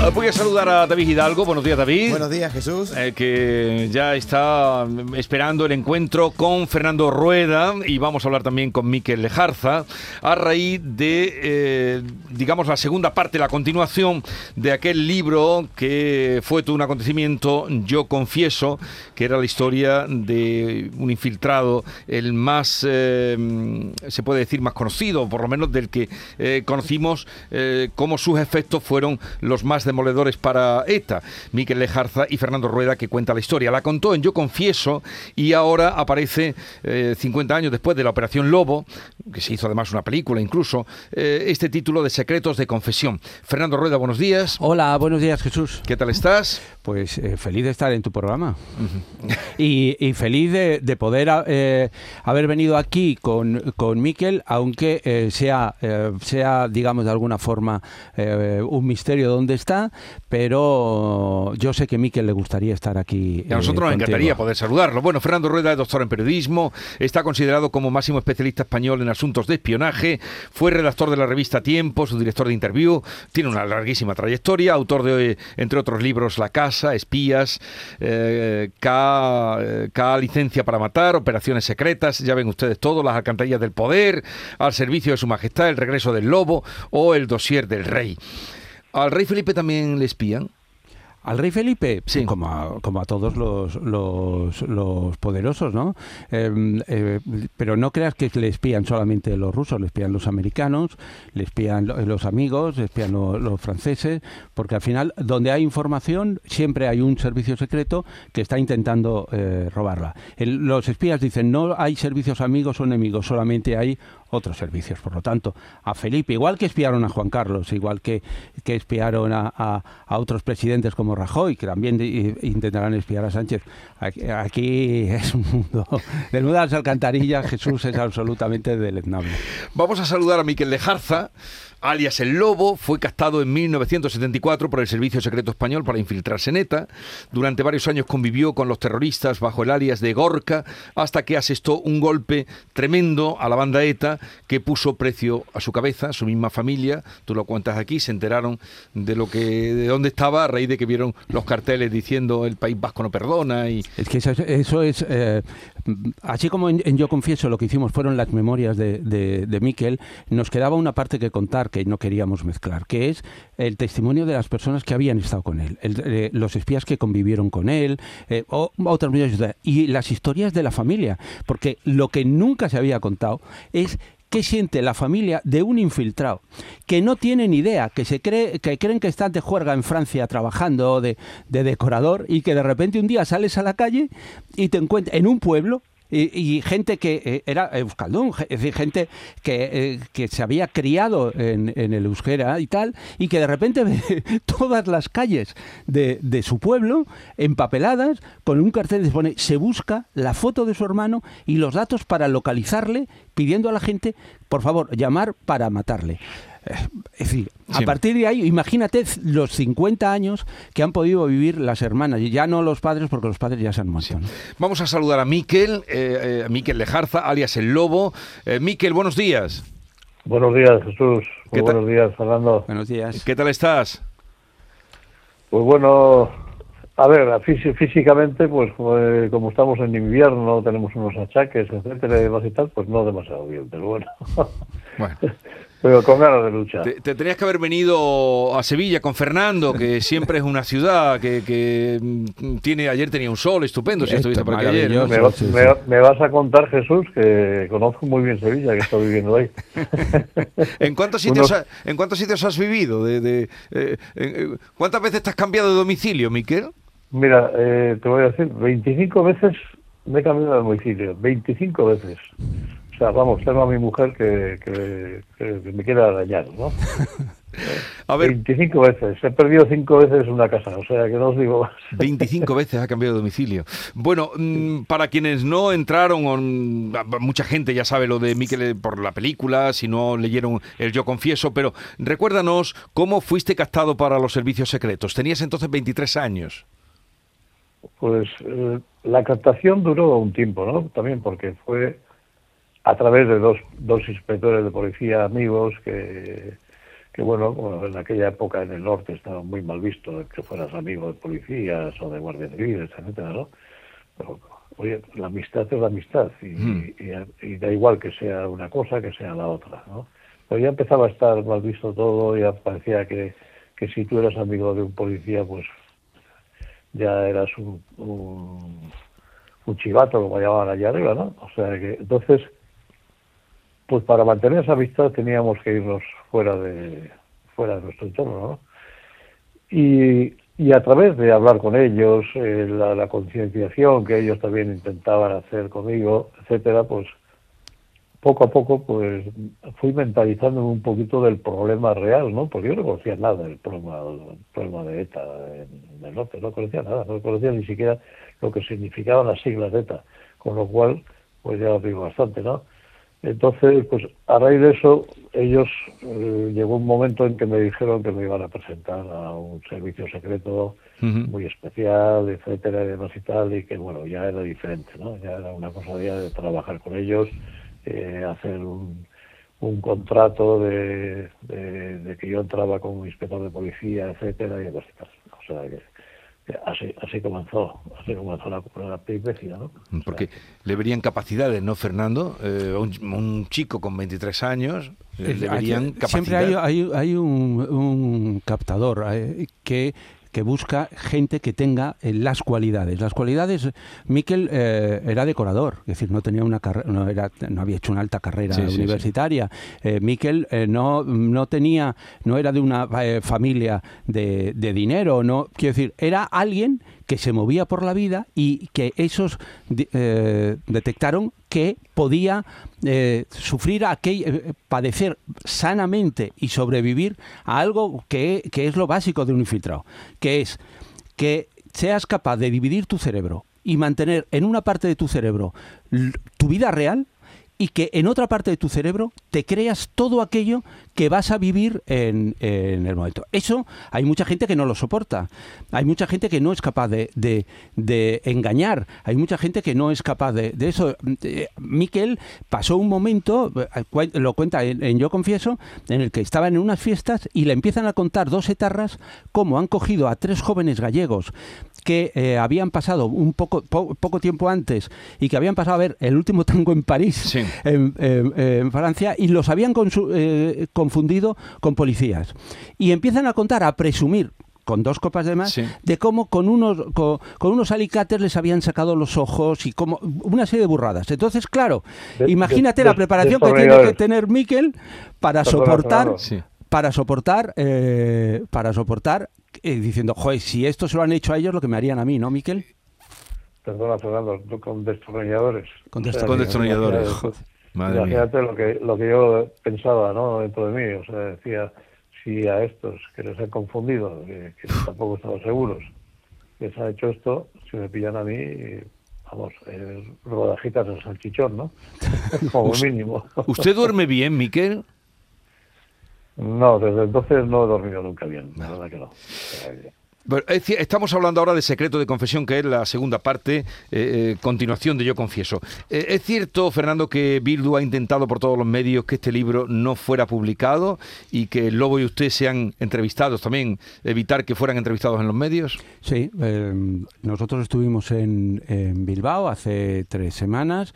Ah, Voy a saludar a David Hidalgo. Buenos días, David. Buenos días, Jesús. Eh, que ya está mm, esperando el encuentro con Fernando Rueda y vamos a hablar también con Miquel Lejarza a raíz de, eh, digamos, la segunda parte, la continuación de aquel libro que fue todo un acontecimiento, Yo Confieso, que era la historia de un infiltrado, el más, eh, mm, se puede decir, más conocido, por lo menos del que eh, conocimos eh, cómo sus efectos fueron los más demoledores para ETA. Miquel Lejarza y Fernando Rueda que cuenta la historia. La contó en Yo Confieso y ahora aparece eh, 50 años después de la Operación Lobo, que se hizo además una película incluso, eh, este título de Secretos de Confesión. Fernando Rueda, buenos días. Hola, buenos días Jesús. ¿Qué tal estás? Pues eh, feliz de estar en tu programa y, y feliz de, de poder eh, haber venido aquí con, con Miquel, aunque sea, sea, digamos, de alguna forma un misterio dónde está, pero yo sé que a Miquel le gustaría estar aquí. Y a nosotros nos eh, encantaría poder saludarlo. Bueno, Fernando Rueda es doctor en periodismo, está considerado como máximo especialista español en asuntos de espionaje, fue redactor de la revista Tiempo, su director de interview, tiene una larguísima trayectoria, autor de, entre otros libros, La Casa, Espías, eh, K, eh, K, Licencia para Matar, Operaciones Secretas, ya ven ustedes todo, Las Alcantarillas del Poder, Al Servicio de Su Majestad, El Regreso del Lobo o El Dossier del Rey. ¿Al rey Felipe también le espían? Al rey Felipe, Sí. como, a, como a todos los, los, los poderosos, ¿no? Eh, eh, pero no creas que le espían solamente los rusos, le espían los americanos, le espían lo- los amigos, le espían lo- los franceses, porque al final, donde hay información, siempre hay un servicio secreto que está intentando eh, robarla. El- los espías dicen, no hay servicios amigos o enemigos, solamente hay otros servicios. Por lo tanto, a Felipe, igual que espiaron a Juan Carlos, igual que, que espiaron a, a- otros presidentes como Rajoy, que también de- intentarán espiar a Sánchez, aquí, aquí es un mundo, del mundo de las alcantarillas, Jesús es absolutamente deleznable. Vamos a saludar a Miquel Lejarza, alias El Lobo. Fue captado en 1974 por el Servicio Secreto Español para infiltrarse en ETA. Durante varios años convivió con los terroristas bajo el alias de Gorka, hasta que asestó un golpe tremendo a la banda ETA que puso precio a su cabeza, a su misma familia. Tú lo cuentas aquí, se enteraron de lo que, de dónde estaba a raíz de que vieron los carteles diciendo el País Vasco no perdona y Es que eso, es- eh, así como en Yo Confieso lo que hicimos fueron las memorias de, de, de Miquel, nos quedaba una parte que contar que no queríamos mezclar, que es el testimonio de las personas que habían estado con él, los espías que convivieron con él, eh, o otras y las historias de la familia, porque lo que nunca se había contado es ¿Qué siente la familia de un infiltrado que no tiene ni idea, que se cree, que creen que estás de juerga en Francia trabajando de, de decorador y que de repente un día sales a la calle y te encuentras en un pueblo y, y gente que eh, era euskaldun, es decir, gente que, eh, que se había criado en, en el euskera y tal, y que de repente ve todas las calles de, de su pueblo empapeladas con un cartel que pone se busca la foto de su hermano y los datos para localizarle, pidiendo a la gente, por favor, llamar para matarle. Es decir, Sí. a partir de ahí, imagínate los 50 años que han podido vivir las hermanas, y ya no los padres, porque los padres ya se han muerto. ¿no? Vamos a saludar a Miquel, eh, eh, a Miquel Lejarza, alias El Lobo. Eh, Miquel, buenos días. Buenos días, Jesús. Buenos días, Fernando. Buenos días. ¿Qué tal estás? Pues bueno, a ver, fí- físicamente, pues eh, como estamos en invierno, tenemos unos achaques, etcétera, y demás y tal, pues no demasiado bien, pero bueno. Bueno, pero con ganas de luchar. te, te tenías que haber venido a Sevilla con Fernando, que siempre es una ciudad que, que, mm, tiene. Ayer tenía un sol estupendo, si Esto estuviste por aquí ayer. ¿no? Me, sí, va- sí. me- me vas a contar, Jesús, que conozco muy bien Sevilla, que estoy viviendo ahí. ¿En cuántos sitios, Unos- ¿en cuántos sitios has vivido? De, de, eh, eh, ¿Cuántas veces te has cambiado de domicilio, Miquel? Mira, eh, te voy a decir, 25 veces me he cambiado de domicilio, 25 veces. O sea, vamos, tengo a mi mujer que, que, que me quiere arañar, ¿no? A ver, 25 veces. He perdido 5 veces una casa, o sea, que no os digo más. 25 veces ha cambiado de domicilio. Bueno, mm, para quienes no entraron, mm, mucha gente ya sabe lo de Miquel por la película, si no leyeron el Yo Confieso, pero recuérdanos cómo fuiste captado para los servicios secretos. Tenías entonces 23 años. Pues eh, la captación duró un tiempo, ¿no? También porque fue a través de dos, dos inspectores de policía amigos que, que bueno, en aquella época en el norte estaba muy mal visto que fueras amigo de policías o de guardias civiles, etcétera, ¿no? Pero, oye, la amistad es la amistad y, Mm. y- y da igual que sea una cosa que sea la otra, ¿no? Pero ya empezaba a estar mal visto todo, ya parecía que, que si tú eras amigo de un policía, pues ya eras un, un, un chivato, como llamaban allá arriba, ¿no? O sea que, entonces, pues para mantener esa amistad teníamos que irnos fuera de, fuera de nuestro entorno, ¿no? Y, y a través de hablar con ellos, eh, la, concienciación que ellos también intentaban hacer conmigo, etcétera, pues poco a poco pues fui mentalizando un poquito del problema real, ¿no? Porque yo no conocía nada del problema, del problema de ETA en el norte, no conocía nada, no conocía ni siquiera lo que significaban las siglas de ETA, con lo cual pues ya os digo bastante, ¿no? Entonces, pues a raíz de eso, ellos eh, llegó un momento en que me dijeron que me iban a presentar a un servicio secreto muy especial, etcétera, y demás y tal, y que bueno, ya era diferente, ¿no? Ya era una cosa ya de trabajar con ellos, eh, hacer un, un contrato de, de, de que yo entraba como inspector de policía, etcétera, y demás y tal. O sea que así, así comenzó, así comenzó la, la peripecia, ¿no? O Porque sea, le verían capacidades, ¿no, Fernando? Eh, un, un chico con 23 años, eh, le verían Siempre capacidades. hay, hay, hay un, un captador eh, que que busca gente que tenga eh, las cualidades. Las cualidades, Miquel eh, era decorador, es decir, no tenía una carrera, no, era, no había hecho una alta carrera Sí, sí, sí. universitaria. Eh, Miquel eh, no, no tenía, no era de una familia de, de dinero, no, quiero decir, era alguien que se movía por la vida y que esos eh, detectaron que podía eh, sufrir aquel, eh, padecer sanamente y sobrevivir a algo que, que es lo básico de un infiltrado, que es que seas capaz de dividir tu cerebro y mantener en una parte de tu cerebro tu vida real y que en otra parte de tu cerebro te creas todo aquello que vas a vivir en, el momento. Eso hay mucha gente que no lo soporta. Hay mucha gente que no es capaz de, de- engañar. Hay mucha gente que no es capaz de, de eso. Miquel pasó un momento, eh, lo cuenta en, en Yo Confieso, en el que estaban en unas fiestas y le empiezan a contar dos etarras cómo han cogido a tres jóvenes gallegos que eh, habían pasado un poco, po- poco tiempo antes y que habían pasado a ver el último tango en París, Sí. en, en- en Francia, y los habían consu- eh, confundido con policías. Y empiezan a contar, a presumir con dos copas de más, Sí. de cómo con unos, con, con unos alicates les habían sacado los ojos y como una serie de burradas. Entonces, claro, De- imagínate de- la preparación que tiene que tener Miquel para soportar. Sí. para soportar, eh, para soportar, eh, diciendo, joder, si esto se lo han hecho a ellos, lo que me harían a mí, ¿no, Miquel? Perdona, Fernando, tú con destornilladores. Con O sea, destornilladores. imagínate, mía. Lo que, lo que yo pensaba ¿no? dentro de mí. O sea, decía, si a estos que les han confundido, que, que tampoco estaban seguros, les ha hecho esto, si me pillan a mí, vamos, eh, rodajitas de salchichón, ¿no? Como mínimo. ¿Usted duerme bien, Miquel? No, desde entonces no he dormido nunca bien, la verdad que no. Estamos hablando ahora de Secreto de Confesión, que es la segunda parte, eh, eh, continuación de Yo Confieso. Eh, ¿Es cierto, Fernando, que Bildu ha intentado por todos los medios que este libro no fuera publicado y que el Lobo y usted sean entrevistados también, evitar que fueran entrevistados en los medios? Sí, eh, nosotros estuvimos en, en Bilbao hace tres semanas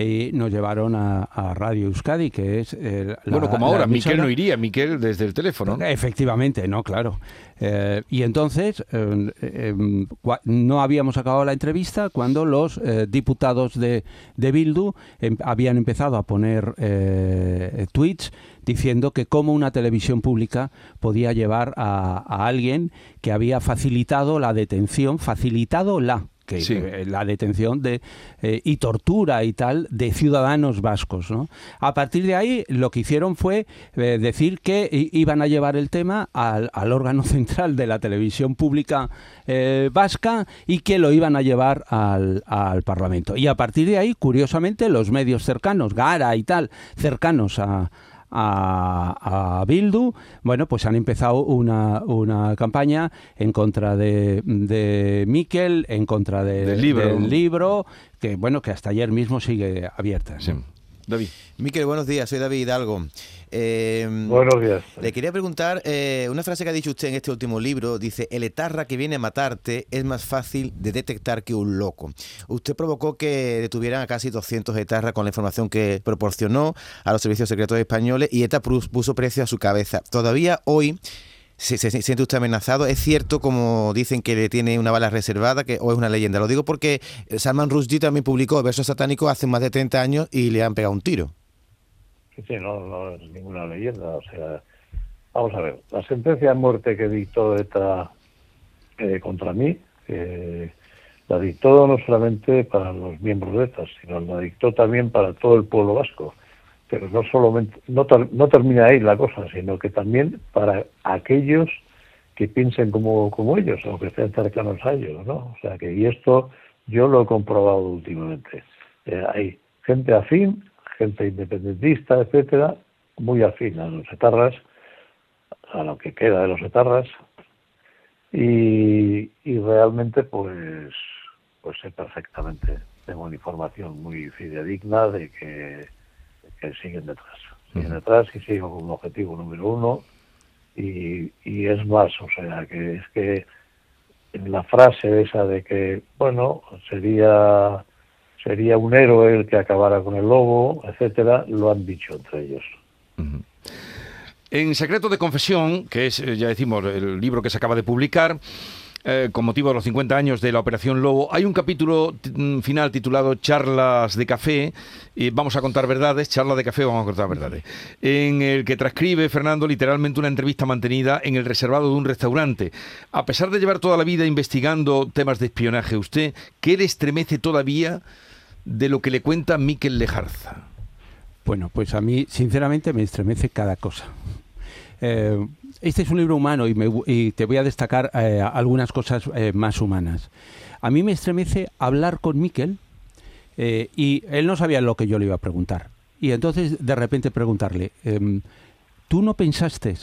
y nos llevaron a, a Radio Euskadi, que es... eh, la- bueno, como ahora, Miquel no iría, Miquel desde el teléfono. ¿no? Efectivamente, no, claro. Eh, y entonces eh, eh, cua- no habíamos acabado la entrevista cuando los eh, diputados de, de Bildu em- habían empezado a poner eh, tweets diciendo que cómo una televisión pública podía llevar a, a alguien que había facilitado la detención, facilitado la que Sí. eh, la detención de eh, y tortura y tal de ciudadanos vascos ¿no? a partir de ahí lo que hicieron fue eh, decir que iban a llevar el tema al, al órgano central de la televisión pública vasca y que lo iban a llevar al, al Parlamento y a partir de ahí curiosamente los medios cercanos Gara y tal cercanos a a, Bildu, bueno, pues han empezado una, una campaña en contra de, de Miquel, en contra del, libro. que bueno, que hasta ayer mismo sigue abierta. David. Miquel, buenos días, soy David Hidalgo. Eh, buenos días. Le quería preguntar eh, una frase que ha dicho usted en este último libro. Dice, el etarra que viene a matarte es más fácil de detectar que un loco. Usted provocó que detuvieran a casi 200 etarras con la información que proporcionó a los servicios secretos españoles y ETA puso precio a su cabeza. Todavía hoy se, siente usted amenazado. Es cierto, como dicen, que le tiene una bala reservada, que o es una leyenda. Lo digo porque Salman Rushdie también publicó versos satánicos hace más de 30 años y le han pegado un tiro. Sí, sí, no, no es ninguna leyenda. O sea, vamos a ver, la sentencia de muerte que dictó ETA eh, contra mí, eh, la dictó no solamente para los miembros de ETA, sino la dictó también para todo el pueblo vasco pero no solamente no, no termina ahí la cosa, sino que también para aquellos que piensen como, como ellos o que estén cercanos a ellos, ¿no? O sea que y esto yo lo he comprobado últimamente. Eh, hay gente afín, gente independentista, etcétera, muy afín a los etarras, a lo que queda de los etarras, y, y realmente pues pues sé perfectamente, tengo una información muy fidedigna de que que siguen detrás. Siguen detrás y siguen con un objetivo número uno. Y, y es más, o sea, que es que en la frase esa de que, bueno, sería sería un héroe el que acabara con el lobo, etcétera, lo han dicho entre ellos. En Secreto de Confesión, que es, eh, ya decimos, el libro que se acaba de publicar, eh, con motivo de los 50 años de la Operación Lobo, hay un capítulo mm, final titulado Charlas de Café, y vamos a contar verdades, charlas de café, vamos a contar verdades, en el que transcribe Fernando literalmente una entrevista mantenida en el reservado de un restaurante. A pesar de llevar toda la vida investigando temas de espionaje, ¿usted qué le estremece todavía de lo que le cuenta Miquel Lejarza? Bueno, pues a mí sinceramente me estremece cada cosa. Eh, este es un libro humano y, te voy a destacar eh, algunas cosas eh, más humanas. A mí me estremece hablar con Miquel eh, y él no sabía lo que yo le iba a preguntar. Y entonces de repente preguntarle, em, ¿tú no pensaste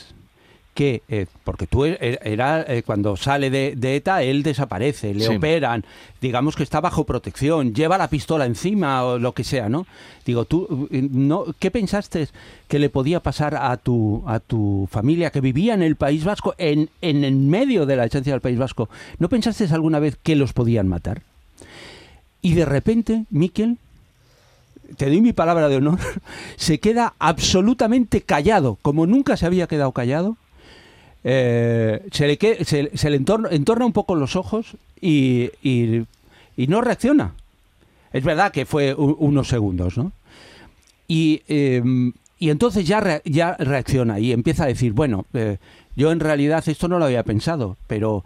que, eh, porque tú er, er, era, eh, cuando sale de, ETA, él desaparece, le operan, digamos que está bajo protección, lleva la pistola encima o lo que sea, ¿no? Digo, tú, eh, no, ¿qué pensaste que le podía pasar a tu, a tu familia que vivía en el País Vasco, en, en el medio de la esencia del País Vasco? ¿No pensaste alguna vez que los podían matar? Y de repente, Miquel, te doy mi palabra de honor, se queda absolutamente callado, como nunca se había quedado callado, eh, se, le se, le entorna, un poco los ojos y, no reacciona. Es verdad que fue unos segundos, ¿no? Y, em, entonces ya, ya reacciona y empieza a decir, bueno, eh, yo en realidad esto no lo había pensado, pero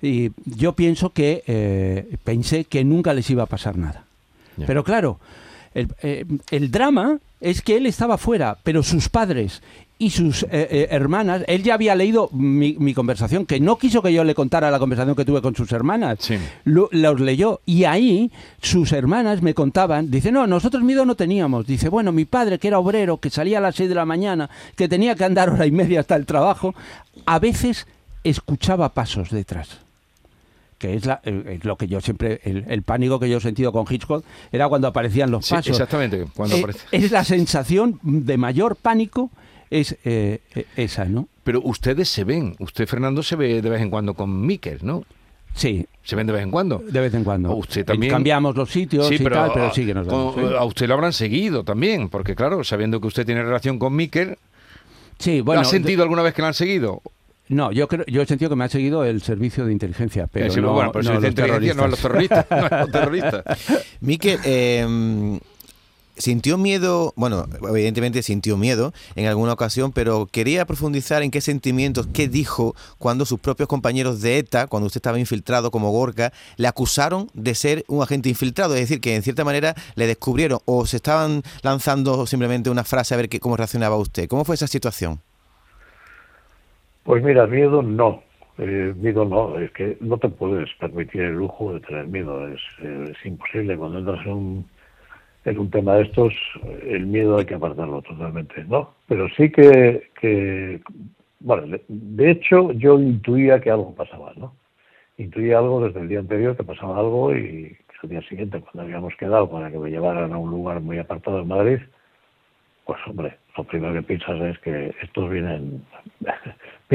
yo pienso que eh, pensé que nunca les iba a pasar nada. Pero claro, el, drama es que él estaba fuera, pero sus padres y sus eh, eh, hermanas, él ya había leído mi, conversación, que no quiso que yo le contara la conversación que tuve con sus hermanas, los leyó y ahí sus hermanas me contaban, dice, no, nosotros miedo no teníamos, dice, bueno, mi padre que era obrero, que salía a las 6 de la mañana, que tenía que andar hora y media hasta el trabajo, a veces escuchaba pasos detrás que es, lo que yo siempre, el, pánico que yo he sentido con Hitchcock, era cuando aparecían los pasos. exactamente, cuando eh, Es la sensación de mayor pánico es eh, eh, esa, ¿no? Pero ustedes se ven, usted Fernando se ve de vez en cuando con Miquel, ¿no? Sí. ¿Se ven de vez en cuando? De vez en cuando. usted también... Cambiamos los sitios y tal, pero sí que nos vemos. A usted lo habrán seguido también, porque claro, sabiendo que usted tiene relación con Miquel... Sí, bueno... ¿Ha sentido alguna vez que lo han seguido? No, yo creo, yo he sentido que me ha seguido el servicio de inteligencia, pero no, bueno, pero no, los terroristas. no a los terroristas. no a los terroristas. Miquel, eh, Sintió miedo, bueno, evidentemente sintió miedo en alguna ocasión, pero quería profundizar en qué sentimientos, qué dijo cuando sus propios compañeros de ETA, cuando usted estaba infiltrado como Gorka, le acusaron de ser un agente infiltrado, es decir, que en cierta manera le descubrieron o se estaban lanzando simplemente una frase a ver qué, cómo reaccionaba usted. ¿Cómo fue esa situación? Pues mira, miedo no. Eh, miedo no, es que no te puedes permitir el lujo de tener miedo, es, es imposible. Cuando entras en un en un tema de estos el miedo hay que apartarlo totalmente, ¿no? Pero sí que, que bueno, de hecho yo intuía que algo pasaba, ¿no? Intuía algo desde el día anterior que pasaba algo y al día siguiente cuando habíamos quedado para que me llevaran a un lugar muy apartado de Madrid, pues hombre, lo primero que piensas es que estos vienen,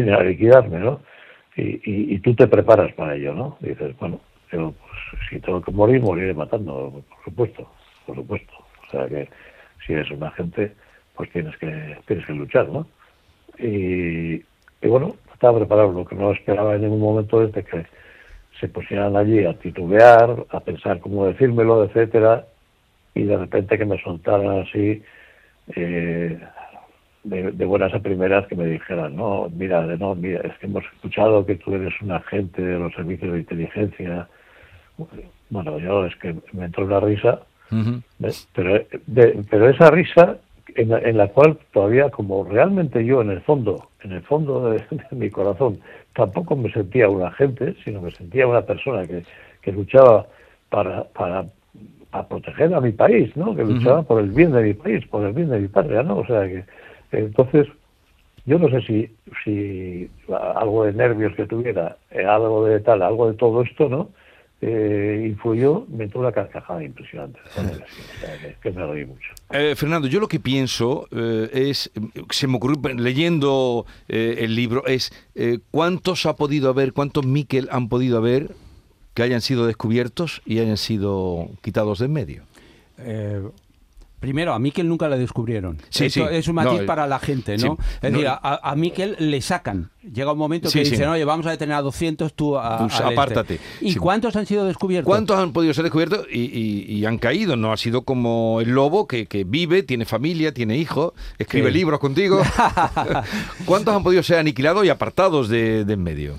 vienen a liquidarme, ¿no? Y, tú te preparas para ello, ¿no? dices, bueno, yo pues, si tengo que morir, moriré matando, por supuesto, por supuesto. O sea que si eres un agente, pues tienes que, tienes que luchar, ¿no? Y, y bueno, estaba preparado. Lo que no esperaba en ningún momento es de que se pusieran allí a titubear, a pensar cómo decírmelo, etcétera, y de repente que me soltaran así eh, de, buenas a primeras que me dijeran, no, mira, no, mira, es que hemos escuchado que tú eres un agente de los servicios de inteligencia. Bueno, yo es que me entró una risa, pero, pero esa risa en la, en la, cual todavía como realmente yo en el fondo, en el fondo de, mi corazón, tampoco me sentía un agente, sino me sentía una persona que, que luchaba para, para a proteger a mi país, ¿no? Que luchaba por el bien de mi país, por el bien de mi patria, ¿no? O sea que entonces yo no sé si si algo de nervios que tuviera, eh, algo de tal, algo de todo esto, ¿no? Eh, influyó, me entró una carcajada impresionante. que, me reí mucho. Eh, Fernando, yo lo que pienso eh, es, se me ocurrió leyendo el libro, es cuántos ha podido haber, cuántos Miquel han podido haber que hayan sido descubiertos y hayan sido quitados de en medio? Eh, primero, a Miquel nunca le descubrieron. Sí, Es un matiz para la gente, ¿no? es decir, a, a, Miquel le sacan. Llega un momento que dicen, oye, vamos a detener a 200, tú a, pues apártate. ¿Y cuántos han sido descubiertos? ¿Cuántos han podido ser descubiertos y, han caído? No ha sido como el lobo que, vive, tiene familia, tiene hijos, escribe libros contigo. ¿Cuántos han podido ser aniquilados y apartados de, de en medio?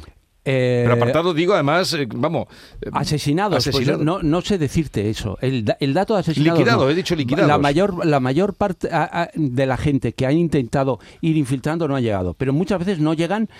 Eh, Pero apartado digo, además, eh, vamos... Eh, asesinados, pues no, no, sé decirte eso. El, dato de asesinados... Liquidados, he dicho liquidados. La mayor, la mayor parte de la gente que ha intentado ir infiltrando no ha llegado. Pero muchas veces no llegan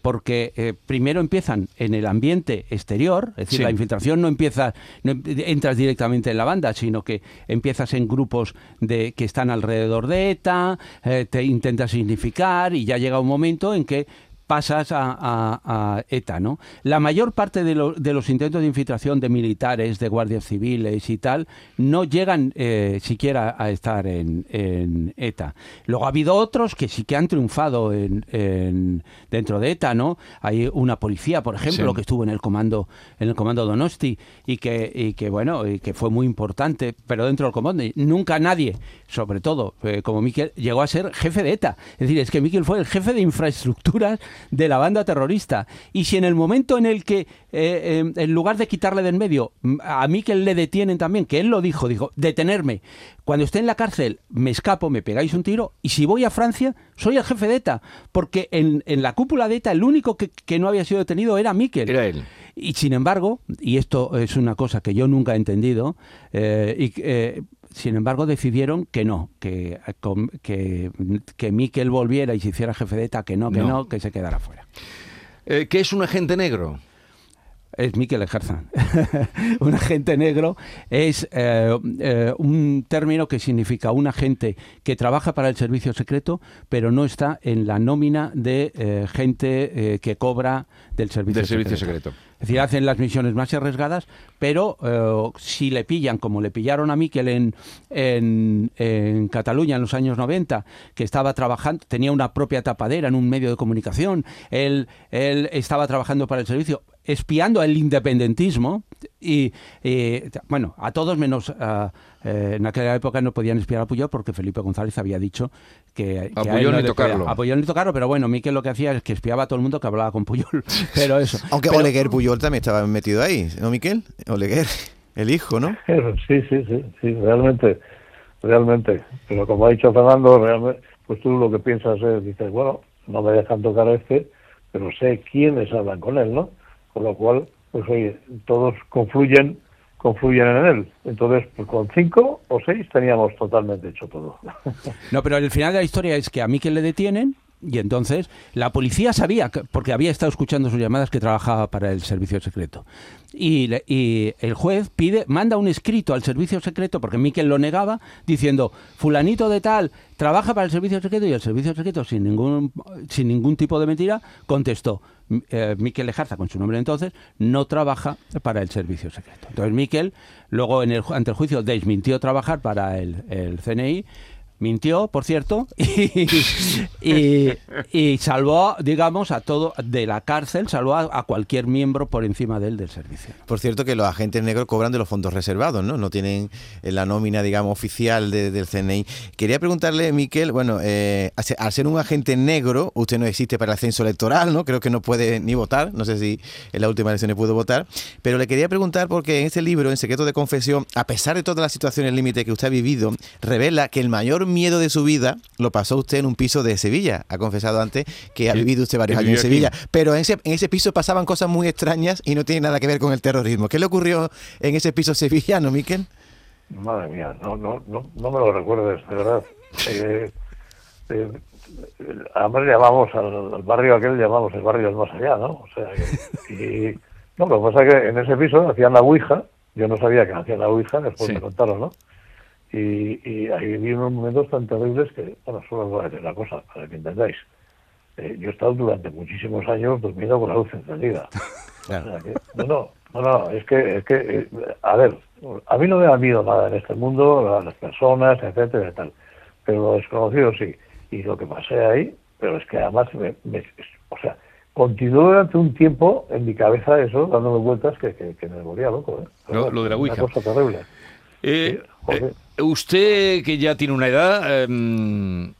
porque primero empiezan en el ambiente exterior, es decir, la infiltración no empieza, no em, entras directamente en la banda, sino que empiezas en grupos de que están alrededor de ETA, te intentas significar y ya llega un momento en que pasas a, ETA, ¿no? La mayor parte de, los intentos de infiltración de militares, de guardias civiles y tal, no llegan eh, siquiera a estar en, ETA. Luego ha habido otros que sí que han triunfado en, dentro de ETA, ¿no? Hay una policía, por ejemplo, que estuvo en el comando en el comando Donosti y que, y que bueno, y que fue muy importante, pero dentro del comando nunca nadie, sobre todo eh, como Miquel, llegó a ser jefe de ETA. Es decir, es que Miquel fue el jefe de infraestructuras de la banda terrorista. Y si en el momento en el que, eh, em, en lugar de quitarle de en medio, a Miquel le detienen también, que él lo dijo, dijo, detenerme. Cuando esté en la cárcel, me escapo, me pegáis un tiro, y si voy a Francia, soy el jefe de ETA. Porque en, la cúpula de ETA, el único que, no había sido detenido era Miquel. Era él. Y sin embargo, y esto es una cosa que yo nunca he entendido, eh, y, eh, sin embargo, decidieron que no, que, que, que Miquel volviera y se hiciera jefe de ETA, que no, que no, que se quedara fuera. Eh, ¿Qué es un agente negro? Es Miquel Ejerza. un agente negro es eh, eh, un término que significa un agente que trabaja para el servicio secreto, pero no está en la nómina de eh, gente que cobra del servicio, servicio secreto. Es decir, hacen las misiones más arriesgadas, pero si le pillan, como le pillaron a Miquel en, en, en, Cataluña en los años 90, que estaba trabajando, tenía una propia tapadera en un medio de comunicación, él, él estaba trabajando para el servicio, espiando el independentismo y, bueno, a todos menos eh, en aquella época no podían espiar a Puyol porque Felipe González había dicho que, a Puyol ni tocarlo. A Puyol ni tocarlo, pero bueno, Miquel lo que hacía es que espiaba a todo el mundo que hablaba con Puyol. Pero eso. Aunque Oleguer Puyol también estaba metido ahí, ¿no, Miquel? Oleguer, el hijo, ¿no? Sí, sí, sí, sí, realmente, realmente. Pero como ha dicho Fernando, realmente, pues tú lo que piensas es, dices, bueno, no me dejan tocar a este, pero sé quiénes hablan con él, ¿no? Con lo cual, pues oye, todos confluyen confluyen en él. Entonces, pues con cinco o seis teníamos totalmente hecho todo. No, pero el final de la historia es que a Miquel le detienen Y entonces la policía sabía, porque había estado escuchando sus llamadas, que trabajaba para el servicio secreto. Y, el juez pide, manda un escrito al servicio secreto, porque Miquel lo negaba, diciendo, fulanito de tal, trabaja para el servicio secreto, y el servicio secreto, sin ningún, sin ningún tipo de mentira, contestó, eh, Miquel Lejarza, con su nombre entonces, no trabaja para el servicio secreto. Entonces Miquel, luego en el, ante el juicio, desmintió trabajar para el, el CNI, mintió, por cierto, y, salvó, digamos, a todo de la cárcel, salvó a, cualquier miembro por encima de él del servicio. Por cierto, que los agentes negros cobran de los fondos reservados, ¿no? No tienen eh, la nómina, digamos, oficial del CNI. Quería preguntarle, Miquel, bueno, eh, al ser un agente negro, usted no existe para el censo electoral, ¿no? Creo que no puede ni votar, no sé si en la última elección pudo votar, pero le quería preguntar porque en este libro, en Secreto de Confesión, a pesar de todas las situaciones límite que usted ha vivido, revela que el mayor miedo de su vida lo pasó usted en un piso de Sevilla. Ha confesado antes que ha vivido usted varios años en Sevilla. Pero en ese, en ese piso pasaban cosas muy extrañas y no tiene nada que ver con el terrorismo. ¿Qué le ocurrió en ese piso sevillano, Miquel? Madre mía, no, no, no, no me lo recuerdes, de verdad. Eh, eh, además llamamos al, barrio aquel, llamamos el barrio del más allá, ¿no? O sea, y, no, lo que pasa es que en ese piso hacían la Ouija, yo no sabía que hacían la Ouija, después me contaron, ¿no? Y, y ahí vi unos momentos tan terribles que, bueno, solo os voy a decir una cosa, para que entendáis. Eh, yo he estado durante muchísimos años durmiendo con la luz encendida. no, no, no, es que, es que, eh, a ver, a mí no me da miedo nada en este mundo, a las personas, etcétera, y tal. Pero lo desconocido sí. Y lo que pasé ahí, pero es que además, me, o sea, continuó durante un tiempo en mi cabeza eso, dándome vueltas que, que, me volvía loco. ¿eh? Lo, de la Ouija. Una cosa terrible. Eh, Usted, que ya tiene una edad, em,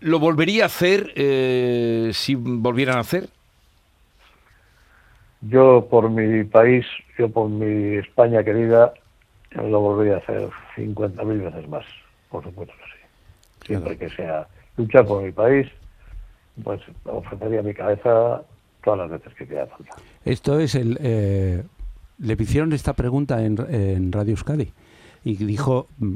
¿lo volvería a hacer eh, si volvieran a hacer? Yo por mi país, yo por mi España querida, lo volvería a hacer 50.000 veces más, por supuesto que sí. Siempre que sea luchar por mi país, pues ofrecería mi cabeza todas las veces que quiera falta. Esto es el... Eh, le hicieron esta pregunta en, en Radio Euskadi y dijo, mm,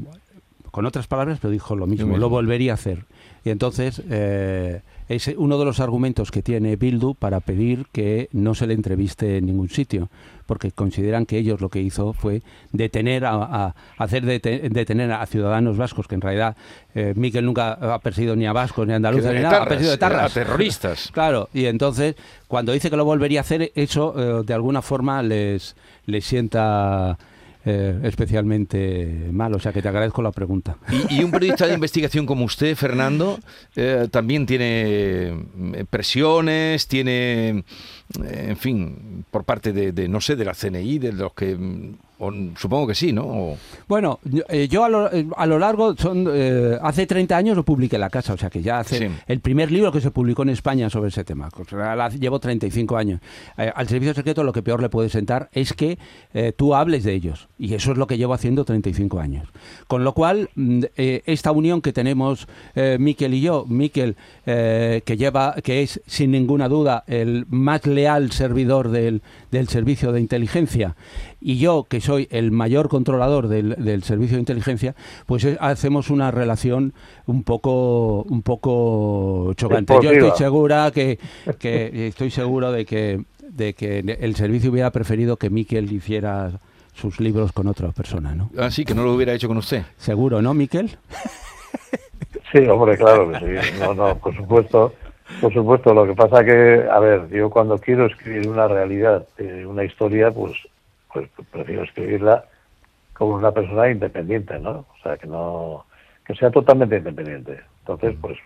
con otras palabras, pero dijo lo mismo, lo volvería a hacer. Y entonces eh, es uno de los argumentos que tiene Bildu para pedir que no se le entreviste en ningún sitio, porque consideran que ellos lo que hizo fue detener a, hacer detener a ciudadanos vascos, que en realidad eh, Miquel nunca ha perseguido ni a vascos ni a andaluces ni nada, ha perseguido de tarras. A terroristas. claro, y entonces cuando dice que lo volvería a hacer, eso eh, de alguna forma les, les sienta eh, especialmente mal. O sea que te agradezco la pregunta. Y, un periodista de investigación como usted, Fernando, eh, también tiene eh, presiones, tiene, en fin, por parte de, no sé, de la CNI, de los que supongo que sí, ¿no? Bueno, eh, yo a lo, eh, a lo largo, son eh, hace 30 años lo publiqué en la casa, o sea que ya hace el primer libro que se publicó en España sobre ese tema. llevo 35 años. al servicio secreto lo que peor le puede sentar es que tú hables de ellos, y eso es lo que llevo haciendo 35 años. Con lo cual, mm, esta unión que tenemos Miquel y yo, Miquel, que lleva, que es sin ninguna duda el más leal servidor del, del servicio de inteligencia, y yo, que soy el mayor controlador del, servicio de inteligencia, pues eh, hacemos una relación un poco, un poco chocante. Yo estoy segura que, que estoy seguro de que, de que el servicio hubiera preferido que Miquel hiciera sus libros con otra persona, ¿no? Ah, sí, que no lo hubiera hecho con usted. Seguro, ¿no, Miquel? Sí, hombre, claro que sí. No, no, por supuesto. Por supuesto, lo que pasa que, a ver, yo cuando quiero escribir una realidad, una historia, pues pues prefiero escribirla como una persona independiente, ¿no? O sea, que no que sea totalmente independiente. Entonces, pues,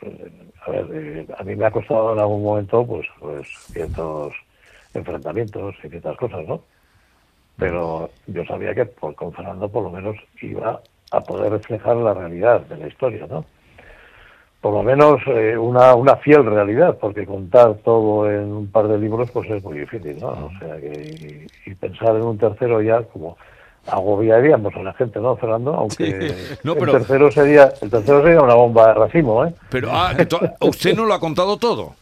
a ver, eh, a mí me ha costado en algún momento, pues, pues ciertos enfrentamientos y ciertas cosas, ¿no? Pero yo sabía que por, con Fernando por lo menos iba a poder reflejar la realidad de la historia, ¿no? Por lo menos eh, una, una fiel realidad, porque contar todo en un par de libros pues es muy difícil, ¿no? O sea, que, y, pensar en un tercero ya como agobiaríamos a la gente, ¿no, Fernando? Aunque el, tercero sería, el tercero sería una bomba de racimo, ¿eh? Pero ah, usted no lo ha contado todo.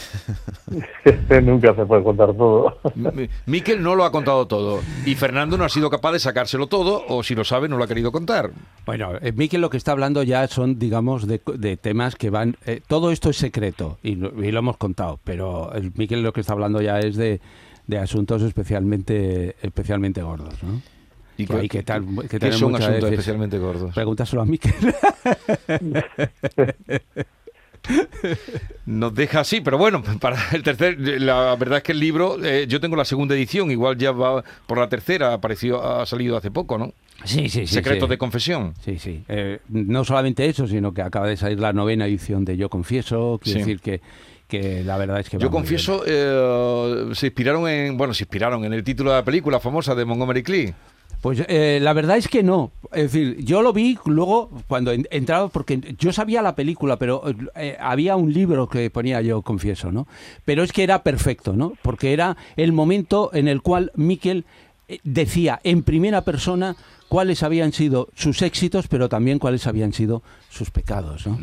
Nunca se puede contar todo. Miquel no lo ha contado todo y Fernando no ha sido capaz de sacárselo todo o si lo sabe no lo ha querido contar. Bueno, eh, Miquel lo que está hablando ya son, digamos, de, de temas que van... eh, todo esto es secreto y, lo- y lo hemos contado, pero el Miquel lo que está hablando ya es de, de asuntos especialmente especialmente gordos, ¿no? ¿Y Que que tal- que ¿Qué tener son asuntos especialmente gordos? Pregúntaselo a Miquel. Nos deja así, pero bueno, para el tercer, la verdad es que el libro, eh, yo tengo la segunda edición, igual ya va por la tercera, apareció, ha salido hace poco, ¿no? sí, sí, sí. Secretos sí. de confesión. Sí, sí. Eh, no solamente eso, sino que acaba de salir la novena edición de Yo Confieso. Quiero Sí. decir que, que la verdad es que Yo confieso, eh, se inspiraron en, bueno, se inspiraron en el título de la película famosa de Montgomery Clift. Pues eh, la verdad es que no. Es decir, yo lo vi luego cuando en- entraba, porque yo sabía la película, pero eh, había un libro que ponía Yo Confieso, ¿no? Pero es que era perfecto, ¿no? Porque era el momento en el cual Miquel eh, decía en primera persona cuáles habían sido sus éxitos, pero también cuáles habían sido sus pecados, ¿no?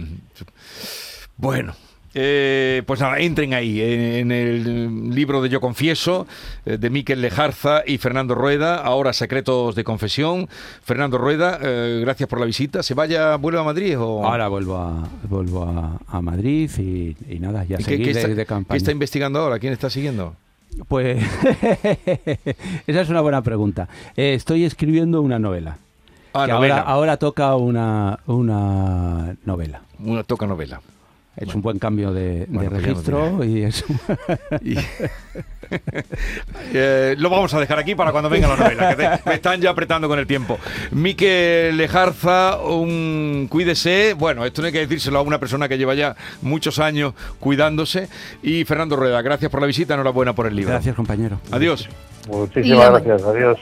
Bueno. Eh, pues nada, entren ahí en, en el libro de Yo Confieso eh, de Miquel Lejarza y Fernando Rueda, ahora Secretos de Confesión. Fernando Rueda, eh, gracias por la visita. ¿Se vaya, vuelve a Madrid o...? Ahora vuelvo a, vuelvo a, a Madrid y, y nada, ya ¿Y qué, está, de qué campaña. está investigando ahora? ¿Quién está siguiendo? Pues esa es una buena pregunta. Eh, estoy escribiendo una novela. Ah, novela. Ahora, ahora toca una, una novela. Una toca novela. Es un buen cambio de, Bueno, pues registro y es Y- Eh, lo vamos a dejar aquí para cuando venga la novela, que te- me están ya apretando con el tiempo. Miquel Lejarza, un, cuídese. Bueno, esto no hay que decírselo a una persona que lleva ya muchos años cuidándose. Y Fernando Rueda, gracias por la visita, enhorabuena por el libro. Gracias, compañero. Adiós. Muchísimas Y gracias. Adiós.